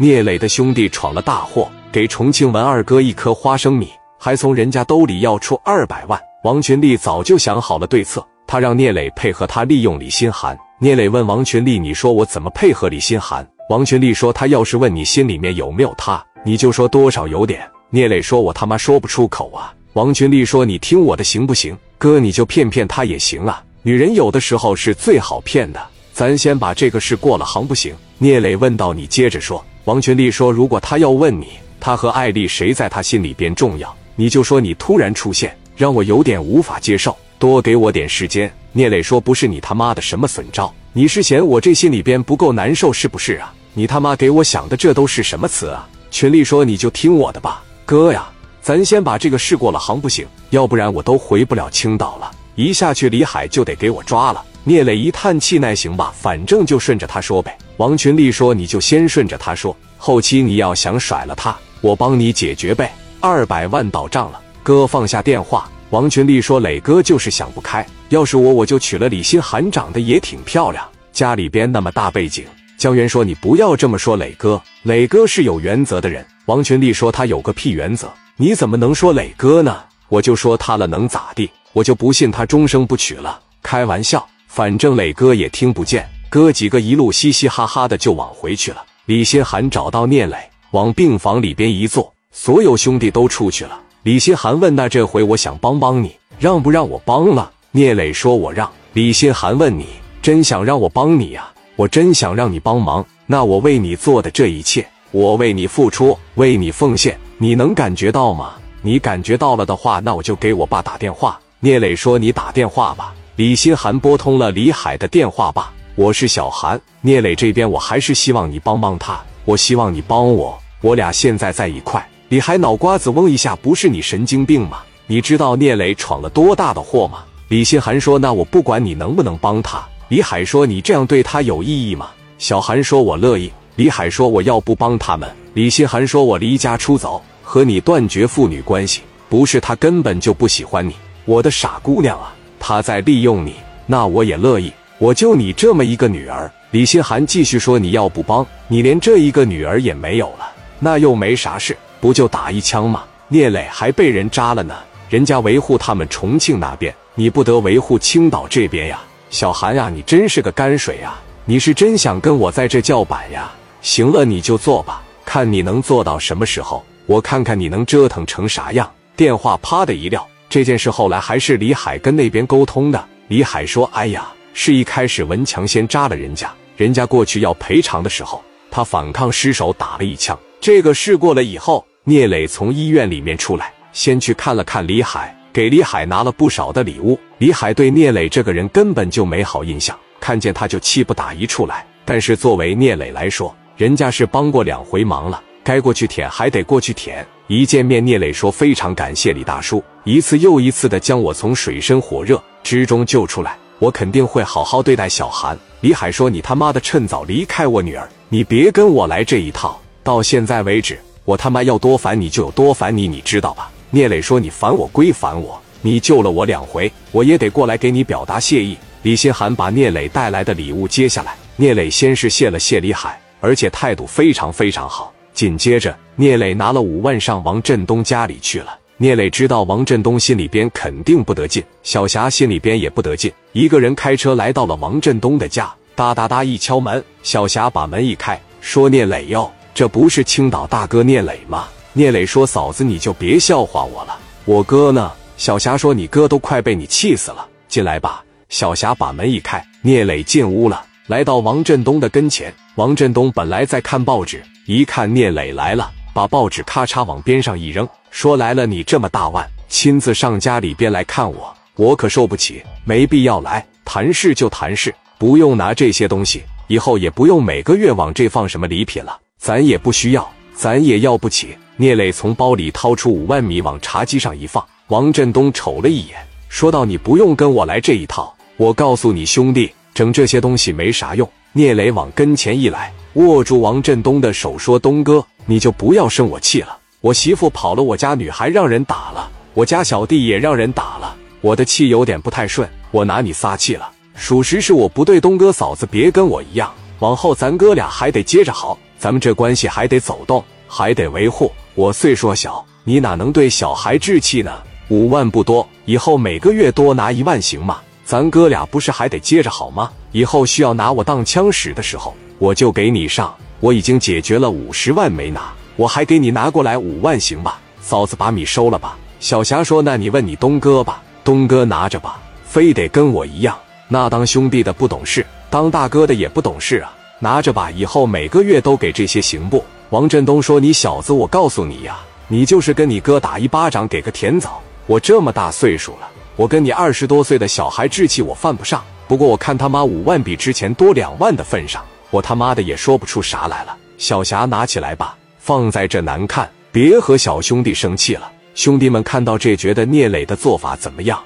聂磊的兄弟闯了大祸，给重庆文二哥一颗花生米，还从人家兜里要出二百万。王群力早就想好了对策，他让聂磊配合他利用李新寒。聂磊问王群力：“你说我怎么配合李新寒？”王群力说：“他要是问你心里面有没有他，你就说多少有点。”聂磊说：“我他妈说不出口啊。”王群力说：“你听我的行不行？哥，你就骗骗他也行啊。女人有的时候是最好骗的。咱先把这个事过了，行不行？”聂磊问道：“你接着说。”王群力说：“如果他要问你，他和艾丽谁在他心里边重要，你就说你突然出现，让我有点无法接受，多给我点时间。”聂磊说：“不是你他妈的什么损招，你是嫌我这心里边不够难受是不是啊？你他妈给我想的这都是什么词啊？”群力说：“你就听我的吧，哥呀。”咱先把这个事过了，行不行？要不然我都回不了青岛了。一下去，李海就得给我抓了。聂磊一叹气，那行吧，反正就顺着他说呗。王群力说：“你就先顺着他说，后期你要想甩了他，我帮你解决呗。二百万到账了。”哥放下电话，王群力说：“磊哥就是想不开，要是我，我就娶了李新寒，长得也挺漂亮，家里边那么大背景。”江源说：“你不要这么说，磊哥，磊哥是有原则的人。”王群力说：“他有个屁原则。”你怎么能说磊哥呢？我就说他了，能咋地？我就不信他终生不娶了。开玩笑，反正磊哥也听不见。哥几个一路嘻嘻哈哈的就往回去了。李新寒找到聂磊，往病房里边一坐，所有兄弟都出去了。李新寒问：“那这回我想帮帮你，让不让我帮了？”聂磊说：“我让。”李新寒问：“你真想让我帮你呀？我真想让你帮忙。那我为你做的这一切，我为你付出，为你奉献。”你能感觉到吗？你感觉到了的话，那我就给我爸打电话。聂磊说：“你打电话吧。”李新寒拨通了李海的电话。爸，我是小韩。聂磊这边，我还是希望你帮帮他。我希望你帮我，我俩现在在一块。李海脑瓜子嗡一下，不是你神经病吗？你知道聂磊闯了多大的祸吗？李新寒说：“那我不管你能不能帮他。”李海说：“你这样对他有意义吗？”小韩说：“我乐意。”李海说：“我要不帮他们。”李新寒说：“我离家出走。”和你断绝父女关系，不是他根本就不喜欢你，我的傻姑娘啊，他在利用你，那我也乐意，我就你这么一个女儿。李新寒继续说：“你要不帮，你连这一个女儿也没有了，那又没啥事，不就打一枪吗？聂磊还被人扎了呢，人家维护他们重庆那边，你不得维护青岛这边呀？小韩呀，你真是个泔水呀，你是真想跟我在这叫板呀？行了，你就做吧，看你能做到什么时候。”我看看你能折腾成啥样！电话啪的一撂。这件事后来还是李海跟那边沟通的。李海说：“哎呀，是一开始文强先扎了人家，人家过去要赔偿的时候，他反抗失手打了一枪。这个事过了以后，聂磊从医院里面出来，先去看了看李海，给李海拿了不少的礼物。李海对聂磊这个人根本就没好印象，看见他就气不打一处来。但是作为聂磊来说，人家是帮过两回忙了。”该过去舔还得过去舔。一见面，聂磊说：“非常感谢李大叔，一次又一次的将我从水深火热之中救出来。我肯定会好好对待小韩。”李海说：“你他妈的趁早离开我女儿，你别跟我来这一套。到现在为止，我他妈要多烦你就有多烦你，你知道吧？”聂磊说：“你烦我归烦我，你救了我两回，我也得过来给你表达谢意。”李新寒把聂磊带来的礼物接下来，聂磊先是谢了谢李海，而且态度非常非常好。紧接着，聂磊拿了五万上王振东家里去了。聂磊知道王振东心里边肯定不得劲，小霞心里边也不得劲。一个人开车来到了王振东的家，哒哒哒一敲门，小霞把门一开，说：“聂磊哟，这不是青岛大哥聂磊吗？”聂磊说：“嫂子，你就别笑话我了，我哥呢？”小霞说：“你哥都快被你气死了，进来吧。”小霞把门一开，聂磊进屋了，来到王振东的跟前。王振东本来在看报纸。一看聂磊来了，把报纸咔嚓往边上一扔，说：“来了，你这么大腕，亲自上家里边来看我，我可受不起，没必要来。谈事就谈事，不用拿这些东西，以后也不用每个月往这放什么礼品了，咱也不需要，咱也要不起。”聂磊从包里掏出五万米，往茶几上一放。王振东瞅了一眼，说道：“你不用跟我来这一套，我告诉你兄弟，整这些东西没啥用。”聂磊往跟前一来。握住王振东的手，说：“东哥，你就不要生我气了。我媳妇跑了，我家女孩让人打了，我家小弟也让人打了，我的气有点不太顺。我拿你撒气了，属实是我不对。东哥嫂子，别跟我一样，往后咱哥俩还得接着好。”咱们这关系还得走动，还得维护。我岁数小，你哪能对小孩置气呢？五万不多，以后每个月多拿一万行吗？咱哥俩不是还得接着好吗？以后需要拿我当枪使的时候，我就给你上。我已经解决了五十万没拿，我还给你拿过来五万，行吧？嫂子把米收了吧。小霞说：“那你问你东哥吧，东哥拿着吧，非得跟我一样。那当兄弟的不懂事，当大哥的也不懂事啊。拿着吧，以后每个月都给这些行不？”王振东说：“你小子，我告诉你呀，你就是跟你哥打一巴掌，给个甜枣。我这么大岁数了。”我跟你二十多岁的小孩置气，我犯不上。不过我看他妈五万比之前多两万的份上，我他妈的也说不出啥来了。小霞拿起来吧，放在这难看，别和小兄弟生气了。兄弟们看到这，觉得聂磊的做法怎么样？